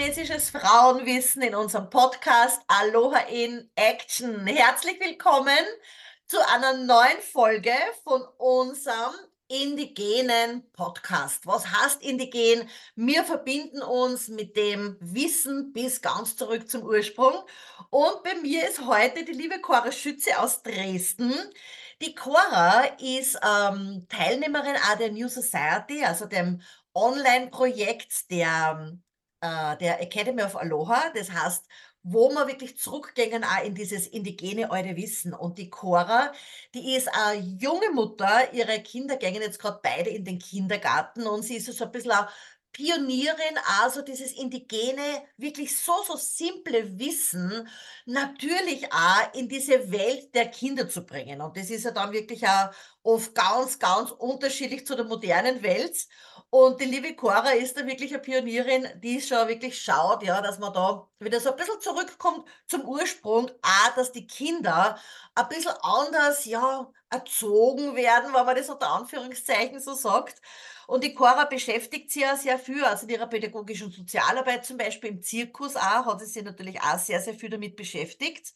polynesisches Frauenwissen in unserem Podcast Aloha in Action. Herzlich willkommen zu einer neuen Folge von unserem indigenen Podcast. Was heißt indigen? Wir verbinden uns mit dem Wissen bis ganz zurück zum Ursprung. Und bei mir ist heute die liebe Cora Schütze aus Dresden. Die Cora ist ähm, Teilnehmerin auch der New Society, also dem Online-Projekt der, äh, der Academy of Aloha. Das heißt, wo wir wirklich zurückgehen auch in dieses indigene alte Wissen. Und die Cora, die ist eine junge Mutter, ihre Kinder gehen jetzt gerade beide in den Kindergarten und sie ist so ein bisschen eine Pionierin, also dieses indigene, wirklich so, so simple Wissen natürlich auch in diese Welt der Kinder zu bringen. Und das ist ja dann wirklich auch oft ganz, ganz unterschiedlich zu der modernen Welt. Und die liebe Cora ist da wirklich eine Pionierin, die schon wirklich schaut, ja, dass man da wieder so ein bisschen zurückkommt zum Ursprung, auch, dass die Kinder ein bisschen anders, ja, erzogen werden, wenn man das unter Anführungszeichen so sagt. Und die Cora beschäftigt sich ja sehr viel, also in ihrer pädagogischen Sozialarbeit zum Beispiel im Zirkus auch, hat sie sich natürlich auch sehr, sehr viel damit beschäftigt.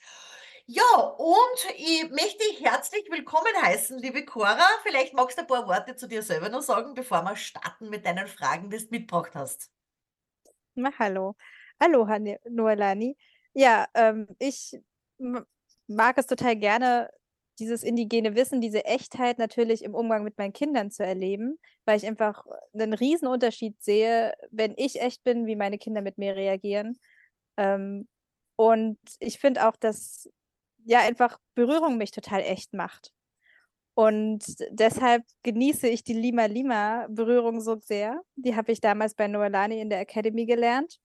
Ja, und ich möchte dich herzlich willkommen heißen, liebe Cora. Vielleicht magst du ein paar Worte zu dir selber noch sagen, bevor wir starten mit deinen Fragen, die du mitgebracht hast. Na, hallo. Aloha, Noelani. Ja, ähm, ich mag es total gerne, dieses indigene Wissen, diese Echtheit natürlich im Umgang mit meinen Kindern zu erleben, weil ich einfach einen Riesenunterschied sehe, wenn ich echt bin, wie meine Kinder mit mir reagieren. Ähm, und ich finde auch, dass ja einfach Berührung mich total echt macht. Und deshalb genieße ich die Lima Lima Berührung so sehr. Die habe ich damals bei Noelani in der Academy gelernt.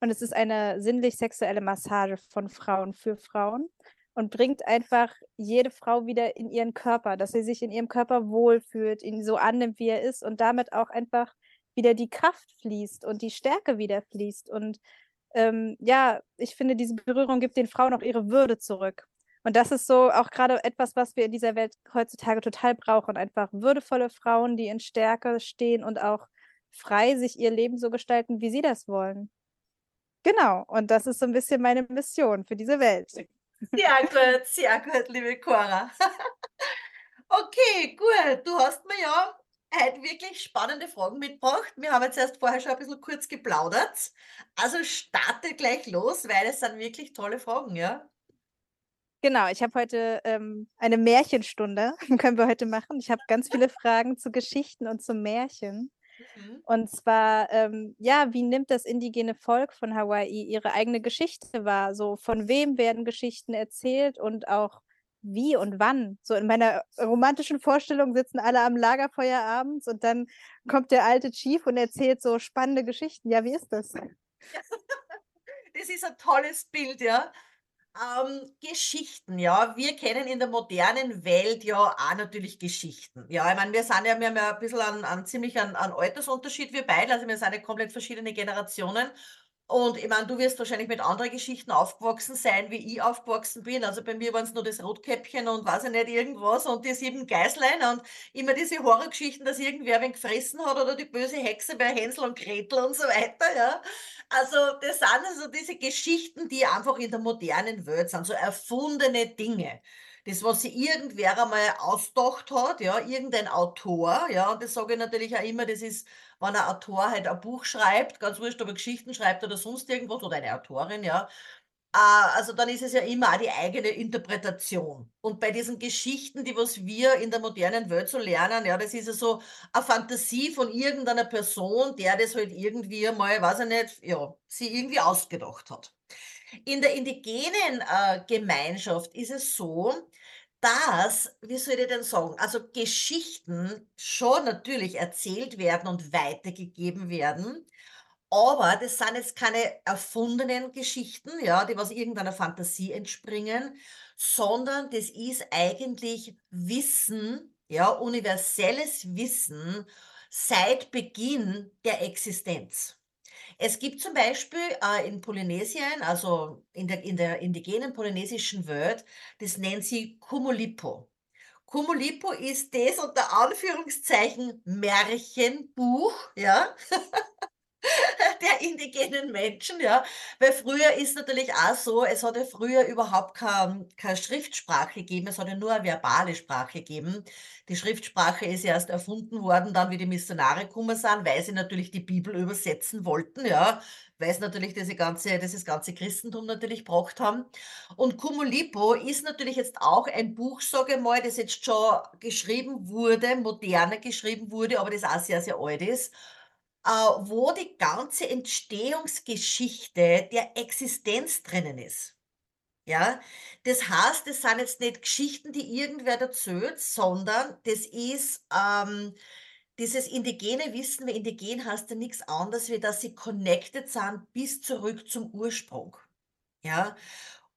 Und es ist eine sinnlich-sexuelle Massage von Frauen für Frauen und bringt einfach jede Frau wieder in ihren Körper, dass sie sich in ihrem Körper wohlfühlt, ihn so annimmt, wie er ist und damit auch einfach wieder die Kraft fließt und die Stärke wieder fließt. Und ähm, ja, ich finde, diese Berührung gibt den Frauen auch ihre Würde zurück. Und das ist so auch gerade etwas, was wir in dieser Welt heutzutage total brauchen. Einfach würdevolle Frauen, die in Stärke stehen und auch frei sich ihr Leben so gestalten, wie sie das wollen. Genau. Und das ist so ein bisschen meine Mission für diese Welt. Sehr gut, sehr gut, liebe Cora. okay, gut. Du hast mir ja heute wirklich spannende Fragen mitgebracht. Wir haben jetzt erst vorher schon ein bisschen kurz geplaudert. Also starte gleich los, weil es sind wirklich tolle Fragen, ja? Genau, ich habe heute ähm, eine Märchenstunde, können wir heute machen. Ich habe ganz viele Fragen zu Geschichten und zu Märchen. Mhm. Und zwar, ähm, ja, wie nimmt das indigene Volk von Hawaii ihre eigene Geschichte wahr? So, von wem werden Geschichten erzählt und auch wie und wann? So in meiner romantischen Vorstellung sitzen alle am Lagerfeuer abends und dann kommt der alte Chief und erzählt so spannende Geschichten. Ja, wie ist das? Das ist ein tolles Bild, ja. Ähm, Geschichten, ja. Wir kennen in der modernen Welt ja auch natürlich Geschichten. Ja, ich meine, wir sind ja, wir haben ja ein bisschen an, an ziemlich an, an Altersunterschied, wir beide. Also wir sind ja komplett verschiedene Generationen. Und ich meine, du wirst wahrscheinlich mit anderen Geschichten aufgewachsen sein, wie ich aufgewachsen bin. Also bei mir waren es nur das Rotkäppchen und weiß ich nicht, irgendwas und die sieben Geißlein und immer diese Horrorgeschichten, dass irgendwer wen gefressen hat oder die böse Hexe bei Hänsel und Gretel und so weiter, ja. Also das sind also diese Geschichten, die einfach in der modernen Welt sind, so erfundene Dinge das, was sich irgendwer einmal ausgedacht hat, ja, irgendein Autor, ja, und das sage ich natürlich auch immer, das ist, wenn ein Autor halt ein Buch schreibt, ganz wurscht, ob er Geschichten schreibt oder sonst irgendwas, oder eine Autorin, ja, äh, also dann ist es ja immer auch die eigene Interpretation. Und bei diesen Geschichten, die was wir in der modernen Welt so lernen, ja, das ist ja so eine Fantasie von irgendeiner Person, der das halt irgendwie mal, weiß ich nicht, ja, sie irgendwie ausgedacht hat. In der indigenen äh, Gemeinschaft ist es so, dass, wie soll ich denn sagen, also Geschichten schon natürlich erzählt werden und weitergegeben werden, aber das sind jetzt keine erfundenen Geschichten, ja, die was irgendeiner Fantasie entspringen, sondern das ist eigentlich Wissen, ja, universelles Wissen seit Beginn der Existenz. Es gibt zum Beispiel äh, in Polynesien, also in der, in der indigenen polynesischen Welt, das nennt sie Kumulipo. Kumulipo ist das unter Anführungszeichen Märchenbuch, ja, der indigenen Menschen, ja. Weil früher ist natürlich auch so, es hat ja früher überhaupt kein keine Schriftsprache gegeben, es hat ja nur eine verbale Sprache gegeben. Die Schriftsprache ist erst erfunden worden, dann wie die Missionare gekommen sind, weil sie natürlich die Bibel übersetzen wollten, ja, weil sie natürlich diese ganze dieses ganze Christentum natürlich gebracht haben. Und Kumulipo ist natürlich jetzt auch ein Buch, sage ich mal, das jetzt schon geschrieben wurde, moderner geschrieben wurde, aber das auch sehr, sehr alt ist äh, wo die ganze Entstehungsgeschichte der Existenz drinnen ist. Ja, das heißt, das sind jetzt nicht Geschichten, die irgendwer erzählt, sondern das ist ähm, dieses indigene Wissen, weil indigen heißt ja nichts anderes, wie dass sie connected sind bis zurück zum Ursprung. Ja,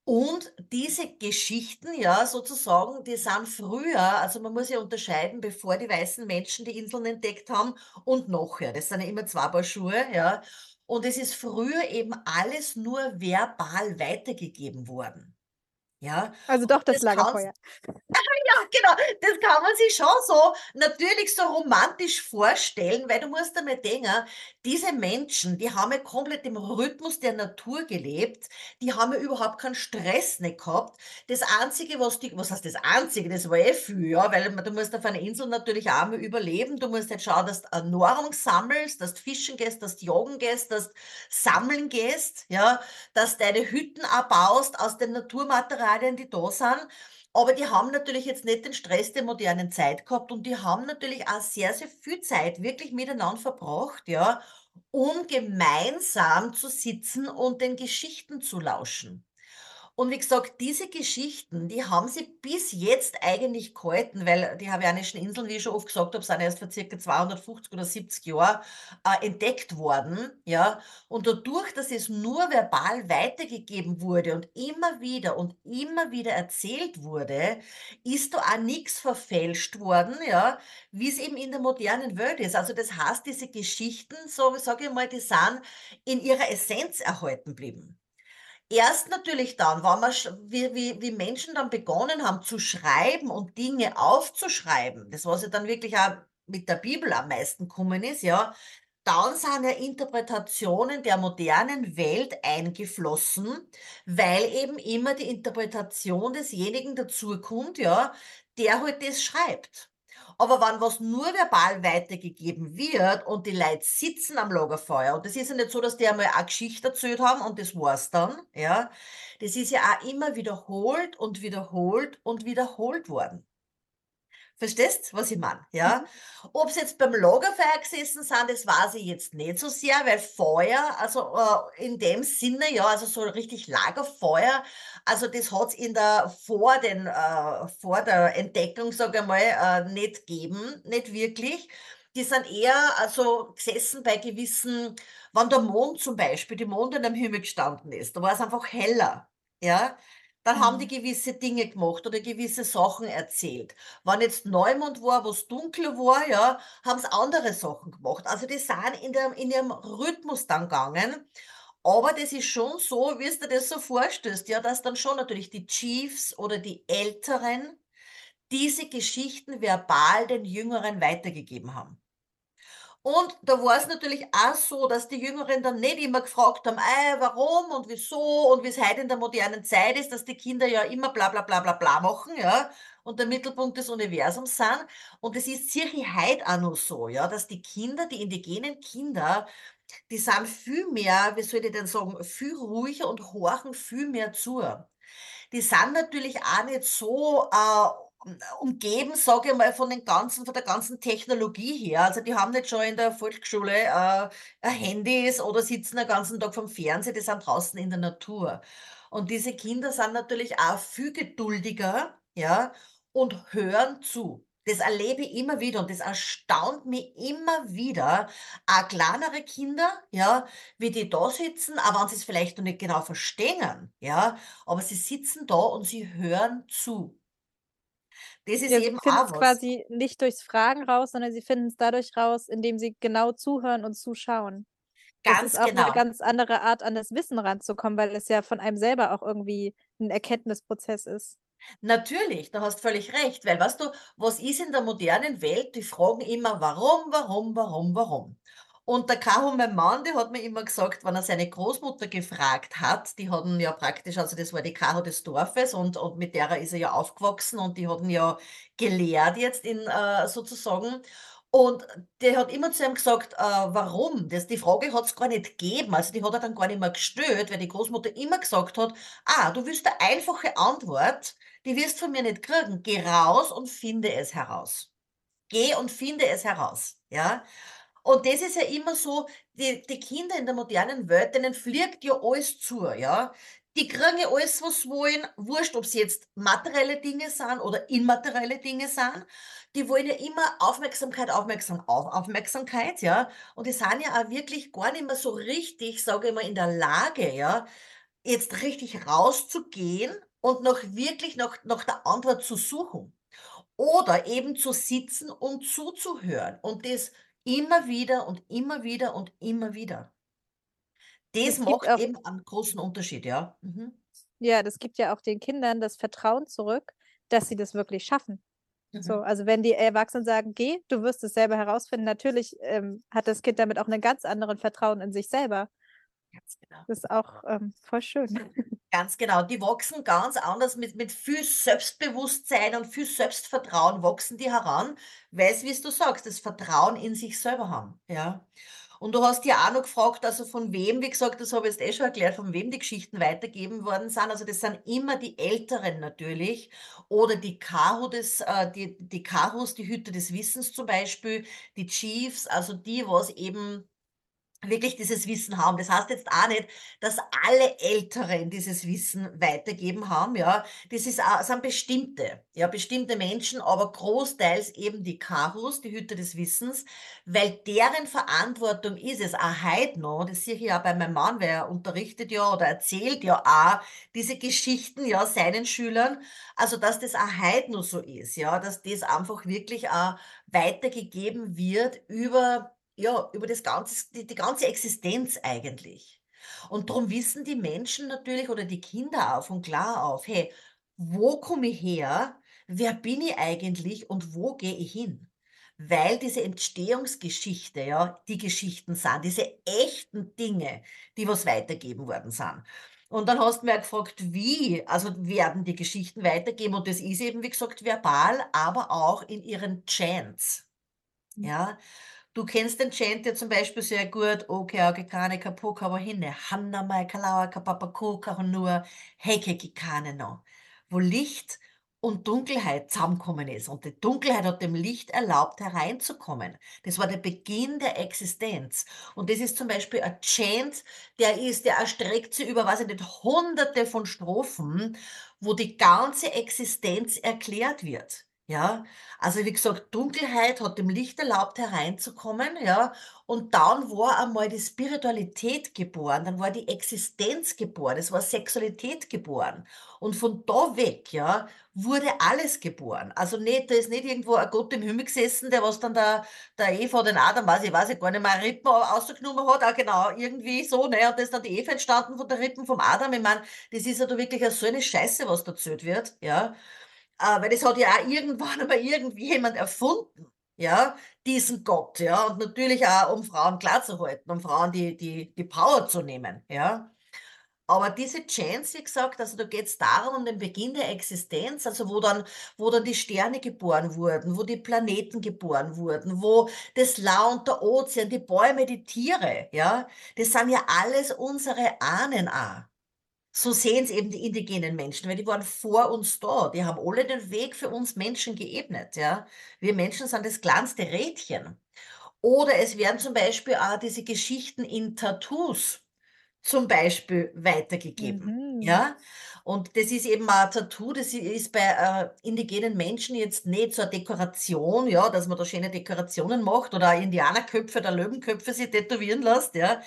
und diese Geschichten, ja, sozusagen, die sind früher also man muss ja unterscheiden, bevor die weißen Menschen die Inseln entdeckt haben und nachher. Das sind ja immer 2 Paar Schuhe, ja. Und es ist früher eben alles nur verbal weitergegeben worden. Ja, Also doch das das Lagerfeuer. Genau, das kann man sich schon so natürlich so romantisch vorstellen, weil du musst einmal denken, diese Menschen, die haben ja komplett im Rhythmus der Natur gelebt, die haben ja überhaupt keinen Stress nicht gehabt. Das Einzige, was die was heißt das Einzige, das war eh viel, ja, weil du musst auf einer Insel natürlich auch mal überleben. Du musst halt schauen, dass du Nahrung sammelst, dass du fischen gehst, dass du jagen gehst, dass du sammeln gehst, ja, dass du deine Hütten auch baust aus den Naturmaterialien, die da sind. Aber die haben natürlich jetzt nicht den Stress der modernen Zeit gehabt und die haben natürlich auch sehr, sehr viel Zeit wirklich miteinander verbracht, ja, um gemeinsam zu sitzen und den Geschichten zu lauschen. Und wie gesagt, diese Geschichten, die haben sie bis jetzt eigentlich gehalten, weil die Hawaiianischen Inseln, wie ich schon oft gesagt habe, sind erst vor circa 250 oder 70 Jahren äh, entdeckt worden, ja. Und dadurch, dass es nur verbal weitergegeben wurde und immer wieder und immer wieder erzählt wurde, ist da auch nichts verfälscht worden, ja, wie es eben in der modernen Welt ist. Also das heißt, diese Geschichten, so sage ich mal, die sind in ihrer Essenz erhalten geblieben. Erst natürlich dann, wenn sch wie wie wie Menschen dann begonnen haben zu schreiben und Dinge aufzuschreiben, das was ja dann wirklich auch mit der Bibel am meisten gekommen ist, ja, dann sind ja Interpretationen der modernen Welt eingeflossen, weil eben immer die Interpretation desjenigen dazukommt, ja, der halt das schreibt. Aber wenn was nur verbal weitergegeben wird und die Leute sitzen am Lagerfeuer und das ist ja nicht so, dass die einmal eine Geschichte erzählt haben und das war's dann, ja. Das ist ja auch immer wiederholt und wiederholt und wiederholt worden. Verstehst, was ich meine, ja? Mhm. Ob sie jetzt beim Lagerfeuer gesessen sind, das weiß ich jetzt nicht so sehr, weil Feuer, also, äh, in dem Sinne, ja, also so richtig Lagerfeuer, also das hat's in der vor den äh, vor der Entdeckung, sage ich mal, äh, nicht gegeben, nicht wirklich. Die sind eher, also, gesessen bei gewissen wenn der Mond zum Beispiel die Mond am Himmel gestanden ist, da war's einfach heller, ja? Dann haben die Mhm. gewisse Dinge gemacht oder gewisse Sachen erzählt. Wenn jetzt Neumond war, wo's dunkel war, ja, haben sie andere Sachen gemacht. Also, die sind in der in ihrem Rhythmus dann gegangen. Aber das ist schon so, wie du dir das so vorstellst, ja, dass dann schon natürlich die Chiefs oder die Älteren diese Geschichten verbal den Jüngeren weitergegeben haben. Und da war es natürlich auch so, dass die Jüngeren dann nicht immer gefragt haben: „Ei, warum und wieso?“ und wie's heute in der modernen Zeit ist, dass die Kinder ja immer bla bla bla bla bla machen, ja, und der Mittelpunkt des Universums sind. Und es ist cirche heut auch noch so, ja, dass die Kinder, die indigenen Kinder, die sind viel mehr, wie soll ich denn sagen, viel ruhiger und horchen viel mehr zu. Die sind natürlich auch nicht so, äh, umgeben, sage ich mal, von den ganzen von der ganzen Technologie her. Also, die haben nicht schon in der Volksschule, äh, Handys oder sitzen den ganzen Tag vorm Fernseher, die sind draußen in der Natur. Und diese Kinder sind natürlich auch viel geduldiger, ja, und hören zu. Das erlebe ich immer wieder und das erstaunt mich immer wieder. Auch kleinere Kinder, ja, wie die da sitzen, auch wenn sie's vielleicht noch nicht genau verstehen, ja, aber sie sitzen da und sie hören zu. Das ist Ja, sie eben auch finden's was. quasi nicht durchs Fragen raus, sondern sie finden's dadurch raus, indem sie genau zuhören und zuschauen. Das ist Ganz auch genau. ganz andere Art, an das Wissen ranzukommen, weil es ja von einem selber auch irgendwie 'n Erkenntnisprozess ist. Natürlich, da hast völlig recht, weil weißt du, was ist in der modernen Welt? Die fragen immer: „Warum, warum, warum, warum?“ Und der Kaho, mein Mann, der hat mir immer gesagt, wenn er seine Großmutter gefragt hat, die hatten ja praktisch, also das war die Kaho des Dorfes und, und mit der ist er ja aufgewachsen und die hatten ja gelehrt jetzt in äh, sozusagen. Und der hat immer zu ihm gesagt, äh, warum? Das, die Frage hat es gar nicht gegeben. Also die hat er dann gar nicht mehr gestört, weil die Großmutter immer gesagt hat, ah, du willst eine einfache Antwort, die wirst von mir nicht kriegen. Geh raus und finde es heraus. Geh und finde es heraus. Ja. Und das ist ja immer so, die, die Kinder in der modernen Welt, denen fliegt ja alles zu, ja. Die kriegen ja alles, was sie wollen, wurscht, ob es jetzt materielle Dinge sind oder immaterielle Dinge sind. Die wollen ja immer Aufmerksamkeit, Aufmerksam, auf, Aufmerksamkeit, ja. Und die sind ja auch wirklich gar nicht mehr so richtig, sage ich mal, in der Lage, ja, jetzt richtig rauszugehen und noch wirklich nach, nach der Antwort zu suchen. Oder eben zu sitzen und zuzuhören und das immer wieder und immer wieder und immer wieder. Das gibt macht auch eben einen großen Unterschied, ja. Mhm. ja, das gibt ja auch den Kindern das Vertrauen zurück, dass sie das wirklich schaffen. So, Mhm. also wenn die Erwachsenen sagen: „Geh, du wirst es selber herausfinden“, natürlich, ähm, hat das Kind damit auch 'nen ganz anderen Vertrauen in sich selber. Ganz genau. Das ist auch, ähm, voll schön. Ganz genau. Die wachsen ganz anders mit mit viel Selbstbewusstsein und viel Selbstvertrauen wachsen die heran, weil's, wie's du sagst, das Vertrauen in sich selber haben, ja. Und du hast ja auch noch gefragt, also von wem, wie gesagt, das habe ich jetzt eh schon erklärt, von wem die Geschichten weitergegeben worden sind. Also das sind immer die Älteren natürlich oder die Kahu des äh, die die Kahus, die Hüter des Wissens zum Beispiel, die Chiefs, also die, was eben wirklich dieses Wissen haben. Das heißt jetzt auch nicht, dass alle Älteren dieses Wissen weitergeben haben, ja. Das ist auch sind bestimmte, ja, bestimmte Menschen, aber großteils eben die Kahus, die Hüter des Wissens, weil deren Verantwortung ist es auch heute noch, das sehe ich ja bei meinem Mann, weil er unterrichtet ja oder erzählt ja auch diese Geschichten, ja, seinen Schülern. Also, dass das auch heute noch so ist, ja, dass das einfach wirklich auch weitergegeben wird über ja, über das ganze die die ganze Existenz eigentlich. Und darum wissen die Menschen natürlich oder die Kinder auch von klar auf: „Hey, wo komme ich her? Wer bin ich eigentlich und wo gehe ich hin?“ Weil diese Entstehungsgeschichte, ja, die Geschichten sind, diese echten Dinge, die was weitergeben worden sind. Und dann hast du auch gefragt, wie, also werden die Geschichten weitergeben und das ist eben, wie gesagt, verbal, aber auch in ihren Chants, Mhm. ja? Du kennst den Chant ja zum Beispiel sehr gut: „Oke ake kane kapuka wahine, hanna mai kalaua kapapaku kahunua, heke kikane no“, wo Licht und Dunkelheit zusammengekommen ist. Und die Dunkelheit hat dem Licht erlaubt, hereinzukommen. Das war der Beginn der Existenz. Und das ist zum Beispiel ein Chant, der ist der erstreckt sich über, weiß ich nicht, Hunderte von Strophen, wo die ganze Existenz erklärt wird, ja? Also, wie gesagt, Dunkelheit hat dem Licht erlaubt, hereinzukommen, ja, und dann war einmal die Spiritualität geboren, dann war die Existenz geboren, es war Sexualität geboren. Und von da weg, ja, wurde alles geboren. Also nicht da ist nicht irgendwo ein Gott im Himmel gesessen, der was dann der der Eva den Adam, weiß ich weiß ich gar nicht mehr, Rippen a rausgenommen hat. Ah, genau, irgendwie so, ne, und da ist dann die Eva entstanden von der Rippen vom Adam. Ich meine, das ist ja da wirklich so eine Scheiße, was da erzählt wird, ja. Äh, weil das hat ja auch irgendwann einmal irgendjemand erfunden, ja, diesen Gott, ja, und natürlich auch, um Frauen klarzuhalten, um Frauen die die die Power zu nehmen, ja. Aber diese Chants, wie gesagt, also da geht's darum, um den Beginn der Existenz, also wo dann wo dann die Sterne geboren wurden, wo die Planeten geboren wurden, wo das La und der Ozean, die Bäume, die Tiere, ja? Das sind ja alles unsere Ahnen auch. So sehen's eben die indigenen Menschen, weil die waren vor uns da. Die haben alle den Weg für uns Menschen geebnet, ja. Wir Menschen sind das kleinste Rädchen. Oder es werden zum Beispiel auch diese Geschichten in Tattoos zum Beispiel weitergegeben, Mhm. ja? Und das ist eben ein Tattoo, das ist bei, äh, indigenen Menschen jetzt nicht so 'ne Dekoration, ja, dass man da schöne Dekorationen macht oder Indianerköpfe oder Löwenköpfe sich tätowieren lässt, ja,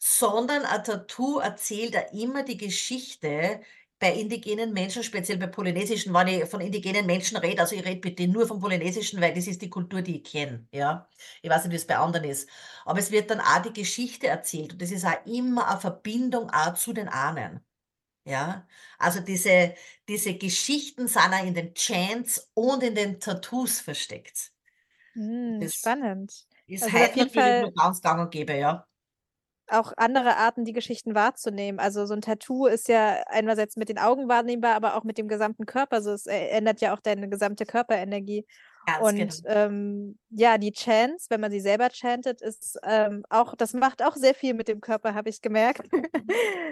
sondern ein Tattoo erzählt ja immer die Geschichte bei indigenen Menschen, speziell bei polynesischen wenn ich von indigenen Menschen rede, also ich rede bitte nur vom Polynesischen, weil das ist die Kultur, die ich kenne, ja? Ich weiß nicht, wie's bei anderen ist. Aber es wird dann auch die Geschichte erzählt und das ist auch immer a Verbindung auch zu den Ahnen, ja? Also diese diese Geschichten sind auch in den Chants und in den Tattoos versteckt. Das spannend. Ist Also auf heute jeden natürlich Fall ganz gang und gäbe, ja. Auch andere Arten, die Geschichten wahrzunehmen. Also so ein Tattoo ist ja einerseits mit den Augen wahrnehmbar, aber auch mit dem gesamten Körper. Also es äh, ändert ja auch deine gesamte Körperenergie. Ganz genau. Und ähm, ja, die Chants, wenn man sie selber chantet, ist ähm, auch, das macht auch sehr viel mit dem Körper, habe ich gemerkt.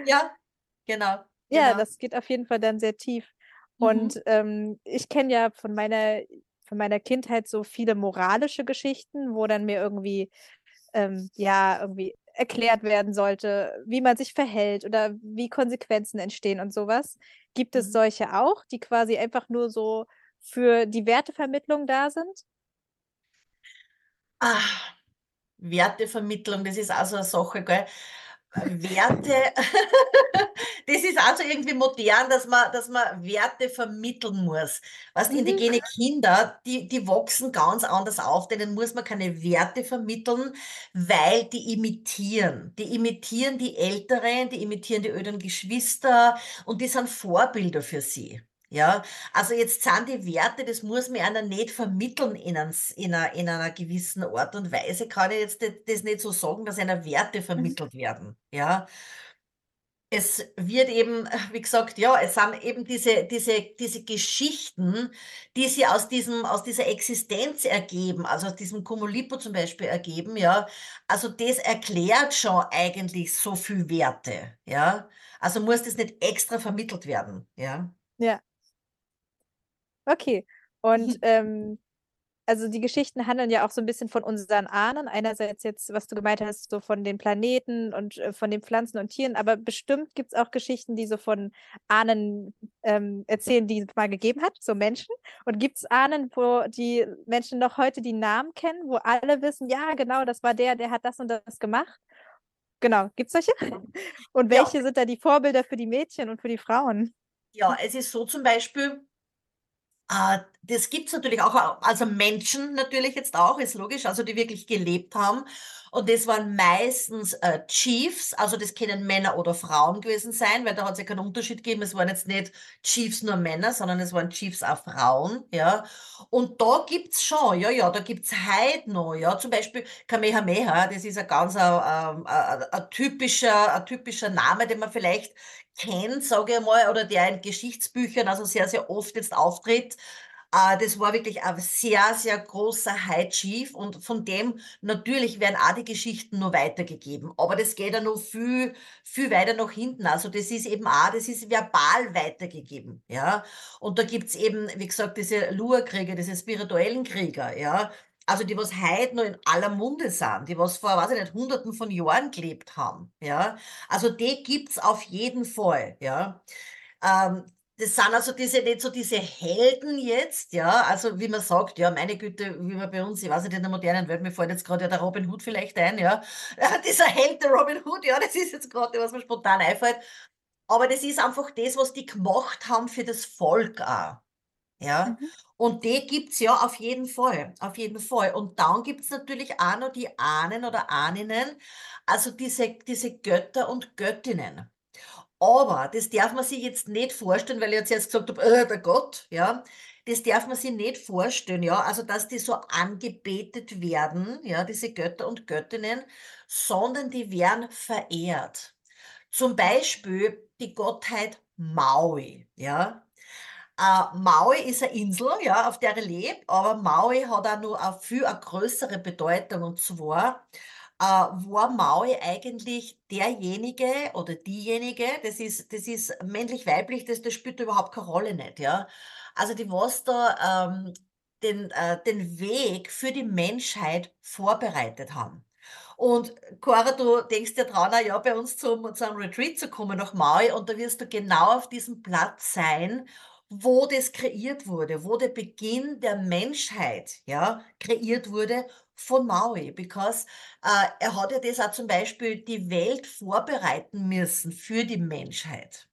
Ja, genau, Ja, genau. das geht auf jeden Fall dann sehr tief. Mhm. Und ähm, ich kenne ja von meiner, von meiner Kindheit so viele moralische Geschichten, wo dann mir irgendwie, ähm, ja, irgendwie erklärt werden sollte, wie man sich verhält oder wie Konsequenzen entstehen und sowas. Gibt es Mhm. solche auch, die quasi einfach nur so für die Wertevermittlung da sind? Ah, Wertevermittlung, das ist auch so eine Sache, gell? Werte, das ist also irgendwie modern, dass man, dass man Werte vermitteln muss. Weißt, Mhm. indigene Kinder, die, die wachsen ganz anders auf, denen muss man keine Werte vermitteln, weil die imitieren. Die imitieren die Älteren, die imitieren die älteren Geschwister und die sind Vorbilder für sie. Ja, also jetzt sind die Werte, das muss mir einer nicht vermitteln in, ein, in, einer, in einer gewissen Art und Weise, kann ich jetzt das nicht so sagen, dass einer Werte vermittelt werden. Ja, es wird eben, wie gesagt, ja, es sind eben diese, diese, diese Geschichten, die sie aus diesem, aus dieser Existenz ergeben, also aus diesem Cumulipo zum Beispiel ergeben, ja. Also das erklärt schon eigentlich so viel Werte, ja. Also muss das nicht extra vermittelt werden, ja. Ja, okay. Und ähm, also die Geschichten handeln ja auch so ein bisschen von unseren Ahnen. Einerseits jetzt, was du gemeint hast, so von den Planeten und äh, von den Pflanzen und Tieren, aber bestimmt gibt es auch Geschichten, die so von Ahnen ähm, erzählen, die es mal gegeben hat, so Menschen. Und gibt es Ahnen, wo die Menschen noch heute die Namen kennen, wo alle wissen, ja, genau, das war der, der hat das und das gemacht. Genau, gibt es solche? Und Ja. welche sind da die Vorbilder für die Mädchen und für die Frauen? Ja, es ist so zum Beispiel, das gibt's natürlich auch, also Menschen natürlich jetzt auch, ist logisch, also die wirklich gelebt haben. Und das waren meistens äh, Chiefs, also das können Männer oder Frauen gewesen sein, weil da hat es ja keinen Unterschied gegeben. Es waren jetzt nicht Chiefs nur Männer, sondern es waren Chiefs auch Frauen, ja. Und da gibt's schon, ja, ja, da gibt's heute noch, ja, zum Beispiel Kamehameha, das ist ein ganz ein, ähm, ein, ein typischer, ein typischer Name, den man vielleicht kennt, sage ich mal, oder der in Geschichtsbüchern also sehr, sehr oft jetzt auftritt. Äh, das war wirklich ein sehr, sehr großer High Chief und von dem natürlich werden auch die Geschichten nur weitergegeben. Aber das geht ja noch viel, viel weiter nach hinten. Also das ist eben auch, das ist verbal weitergegeben, ja. Und da gibt's eben, wie gesagt, diese Lua-Krieger, diese spirituellen Krieger, ja. Also die, was heute noch in aller Munde sind, die was vor, weiß ich nicht, hunderten von Jahren gelebt haben, ja. Also die gibt's auf jeden Fall, ja. Ähm, das sind also diese, nicht so diese Helden jetzt, ja, also wie man sagt, ja, meine Güte, wie man bei uns, ich weiß nicht, in der modernen Welt, mir fällt jetzt gerade ja der Robin Hood vielleicht ein, ja, dieser Held, der Robin Hood, ja, das ist jetzt gerade, was mir spontan einfällt, aber das ist einfach das, was die gemacht haben für das Volk auch, ja, Mhm. und die gibt's ja auf jeden Fall, auf jeden Fall. Und dann gibt's natürlich auch noch die Ahnen oder Ahninnen, also diese, diese Götter und Göttinnen. Aber das darf man sich jetzt nicht vorstellen, weil ich jetzt erst gesagt habe, äh, der Gott, ja. Das darf man sich nicht vorstellen, ja. Also, dass die so angebetet werden, ja, diese Götter und Göttinnen, sondern die werden verehrt. Zum Beispiel die Gottheit Maui, ja. Äh, Maui ist eine Insel, ja, auf der er lebt, aber Maui hat auch noch eine viel eine größere Bedeutung und zwar äh, war Maui eigentlich derjenige oder diejenige, das ist, das ist männlich-weiblich, das, das spielt überhaupt keine Rolle nicht, ja. Also die was da ähm, den, äh, den Weg für die Menschheit vorbereitet haben. Und Cora, du denkst ja dran, ja, bei uns zum, zum Retreat zu kommen nach Maui und da wirst du genau auf diesem Platz sein, wo das kreiert wurde, wo der Beginn der Menschheit, ja, kreiert wurde von Maui, because äh, er hat ja das auch zum Beispiel die Welt vorbereiten müssen für die Menschheit.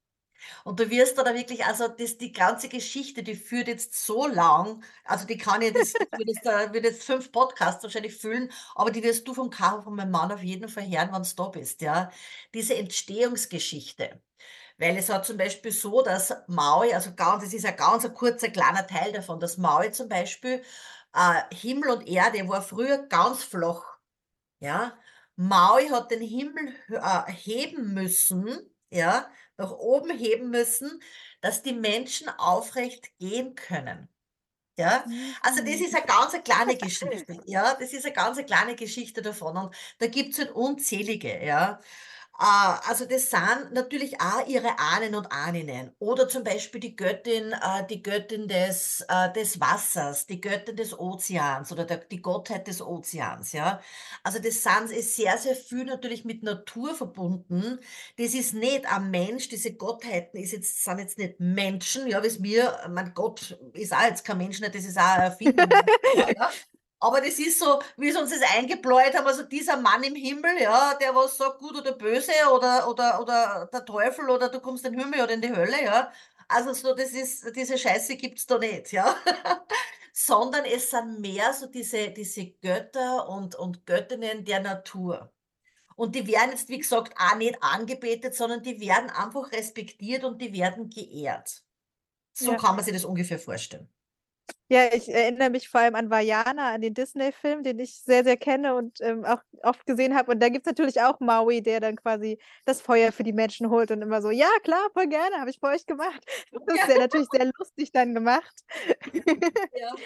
Und du wirst da, da wirklich, also das, die ganze Geschichte, die führt jetzt so lang, also die kann ich, das würde jetzt, würde jetzt fünf Podcasts wahrscheinlich füllen, aber die wirst du vom Caro, von meinem Mann auf jeden Fall hören, wenn du da bist, ja. Diese Entstehungsgeschichte. Weil es hat zum Beispiel so, dass Maui, also ganz, es ist ein ganz ein kurzer kleiner Teil davon, dass Maui zum Beispiel, äh, Himmel und Erde war früher ganz flach. Ja, Maui hat den Himmel äh, heben müssen, ja, nach oben heben müssen, dass die Menschen aufrecht gehen können. Ja, also das ist Mhm. eine ganz eine kleine Geschichte, ja? Das ist eine ganz eine kleine Geschichte davon und da gibt's halt unzählige, ja? Äh, also das sind natürlich auch ihre Ahnen und Ahninnen oder zum Beispiel die Göttin äh, die Göttin des äh, des Wassers, die Göttin des Ozeans oder der die Gottheit des Ozeans, ja? Also das sind ist sehr, sehr viel natürlich mit Natur verbunden. Das ist nicht ein Mensch, diese Gottheiten ist jetzt sind jetzt nicht Menschen, ja, wie's mir mein Gott ist auch jetzt kein Mensch, nicht, das ist auch eine Erfindung, ja? Aber das ist so, wie sie uns das eingebläut haben, also dieser Mann im Himmel, ja, der was sagt, gut oder böse oder oder oder der Teufel oder du kommst in den Himmel oder in die Hölle, ja. Also so, das ist diese Scheiße gibt's da nicht, ja. Sondern es sind mehr so diese diese Götter und und Göttinnen der Natur. Und die werden jetzt, wie gesagt, auch nicht angebetet, sondern die werden einfach respektiert und die werden geehrt. So Ja. kann man sich das ungefähr vorstellen. Ja, ich erinnere mich vor allem an Vaiana, an den Disney-Film, den ich sehr, sehr kenne und, ähm, auch oft gesehen habe. Und da gibt's natürlich auch Maui, der dann quasi das Feuer für die Menschen holt und immer so: „Ja klar, voll gerne, habe ich für euch gemacht.“ Das ist Ja. natürlich sehr lustig dann gemacht. Ja.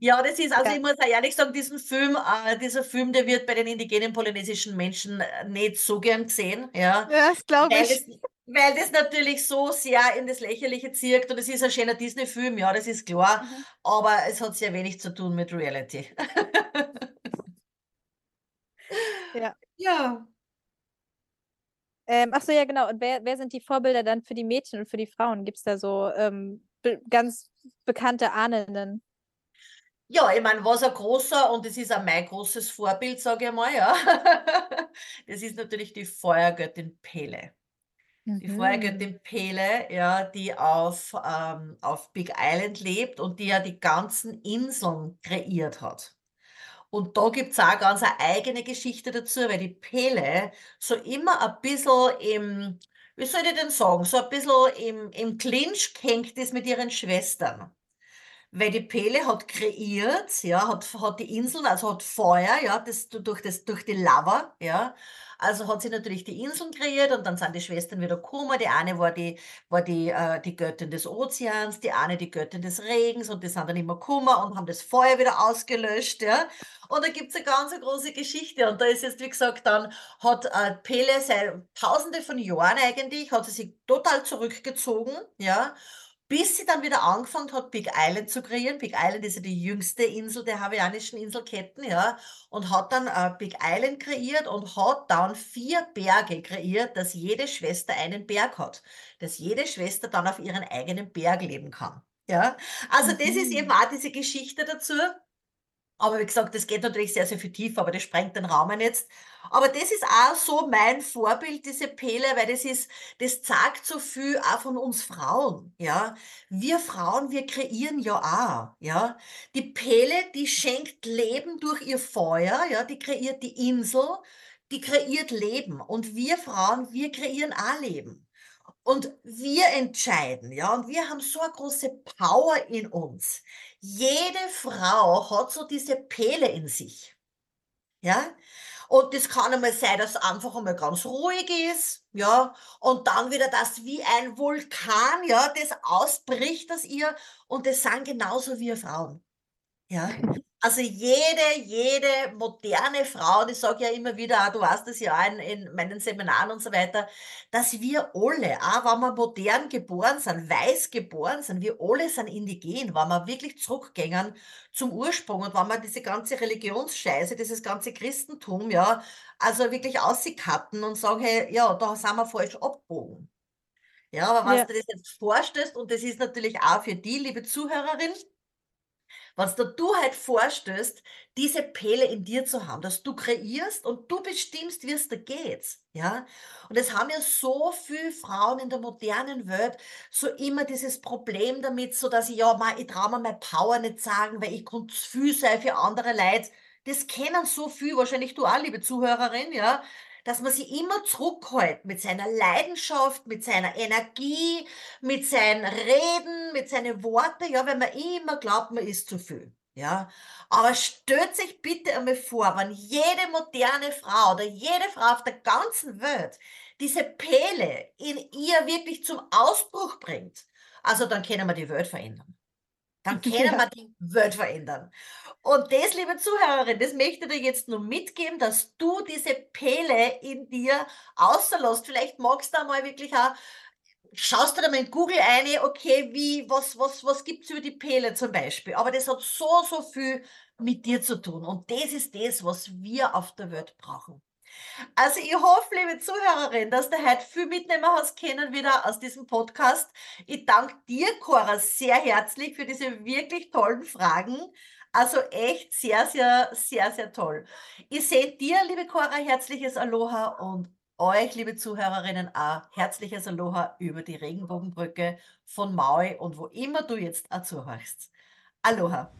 Ja, das ist also Ja. ich muss ehrlich sagen, diesen Film äh, dieser Film, der wird bei den indigenen polynesischen Menschen, äh, nicht so gern gesehen, ja, Ja, das glaube ich. das weil das natürlich so sehr in das Lächerliche zirkt und es ist ein schöner Disney-Film, ja, das ist klar, Mhm. aber es hat sehr wenig zu tun mit Reality. Ja. Ja. Ähm, ach so, ja genau. Und wer wer sind die Vorbilder dann für die Mädchen und für die Frauen? Gibt's da so, ähm, be ganz bekannte Ahnen? Ja, ich meine, was ein großer und das ist auch mein großes Vorbild, sage ich mal, ja. Das ist natürlich die Feuergöttin Pele. Die Mhm. Feuergöttin Pele, ja, die auf, ähm auf Big Island lebt und die ja die ganzen Inseln kreiert hat. Und da gibt's auch ganz eine eigene Geschichte dazu, weil die Pele so immer ein bisschen im wie soll ich denn sagen, so ein bisschen im im Clinch gehängt ist mit ihren Schwestern. Weil die Pele hat kreiert, ja, hat hat die Inseln also hat Feuer, ja, das du durch das durch die Lava, ja. Also hat sie natürlich die Inseln kreiert und dann sind die Schwestern wieder gekommen. Die eine war die war die äh, die Göttin des Ozeans, die eine die Göttin des Regens und die sind dann immer gekommen und haben das Feuer wieder ausgelöscht, ja. Und da gibt's eine ganz große Geschichte und da ist jetzt, wie gesagt, dann hat, äh, Pele seit Tausende von Jahren eigentlich hat sie sich total zurückgezogen, ja, bis sie dann wieder angefangen hat, Big Island zu kreieren. Big Island ist ja die jüngste Insel der hawaiianischen Inselketten, ja, und hat dann, äh, Big Island kreiert und hat dann 4 Berge kreiert, dass jede Schwester einen Berg hat, dass jede Schwester dann auf ihren eigenen Berg leben kann, ja? Also, das ist eben Mhm. auch diese Geschichte dazu. Aber wie gesagt, das geht natürlich sehr, sehr viel tiefer, aber das sprengt den Rahmen jetzt. Aber das ist auch so mein Vorbild, diese Pele, weil das ist das zeigt so viel auch von uns Frauen, ja? Wir Frauen, wir kreieren ja auch, ja? Die Pele, die schenkt Leben durch ihr Feuer, ja, die kreiert die Insel, die kreiert Leben. Und wir Frauen, wir kreieren auch Leben. Und wir entscheiden, ja, und wir haben so eine große Power in uns. Jede Frau hat so diese Pele in sich, ja? Und das kann einmal sein, dass einfach einmal ganz ruhig ist, ja, und dann wieder, dass wie ein Vulkan, ja, das ausbricht aus ihr und das sind genauso wir Frauen, ja? Also jede jede moderne Frau, ich sage ja immer wieder auch, du weißt das ja in in meinen Seminaren und so weiter, dass wir alle, auch wenn wir modern geboren sind, weiß geboren sind, wir alle sind indigen, wenn wir wirklich zurückgehen zum Ursprung und wenn wir diese ganze Religionsscheiße, dieses ganze Christentum, ja, also wirklich auscutten und sagen: „Hey, ja, da sind wir falsch abgebogen.“ Ja, aber wenn Ja. du dir das jetzt vorstellst und das ist natürlich auch für die, liebe Zuhörerin was da du halt vorstellst, diese Pele in dir zu haben, dass du kreierst und du bestimmst, wie's dir geht, ja? Und es haben ja so viel Frauen in der modernen Welt so immer dieses Problem damit, so dass ich ja, mei, ich traue mir meine Power nicht sagen, weil ich kann zu viel sein für andere Leute. Das kennen so viel, wahrscheinlich du auch, liebe Zuhörerin, ja, dass man sich immer zurückhält mit seiner Leidenschaft, mit seiner Energie, mit seinen Reden, mit seinen Worten, ja, weil man immer glaubt, man ist zu viel. Ja, aber stellt sich bitte einmal vor, wenn jede moderne Frau oder jede Frau auf der ganzen Welt diese Pele in ihr wirklich zum Ausbruch bringt, also dann können wir die Welt verändern. Dann können wir die Welt verändern. Und das, liebe Zuhörerin, das möchte ich dir jetzt nur mitgeben, dass du diese Pele in dir auslässt. Vielleicht magst du einmal wirklich auch schaust du da mal in Google ein, okay, wie, was, was, was gibt's über die Pele zum Beispiel? Aber das hat so, so viel mit dir zu tun. Und das ist das, was wir auf der Welt brauchen. Also ich hoffe, liebe Zuhörerin, dass du heute viel mitnehmen hast können wieder aus diesem Podcast. Ich danke dir, Cora, sehr herzlich für diese wirklich tollen Fragen. Also echt sehr, sehr, sehr, sehr toll. Ich sehe dir, liebe Cora, herzliches Aloha und euch, liebe Zuhörerinnen, auch herzliches Aloha über die Regenbogenbrücke von Maui und wo immer du jetzt auch zuhörst. Aloha.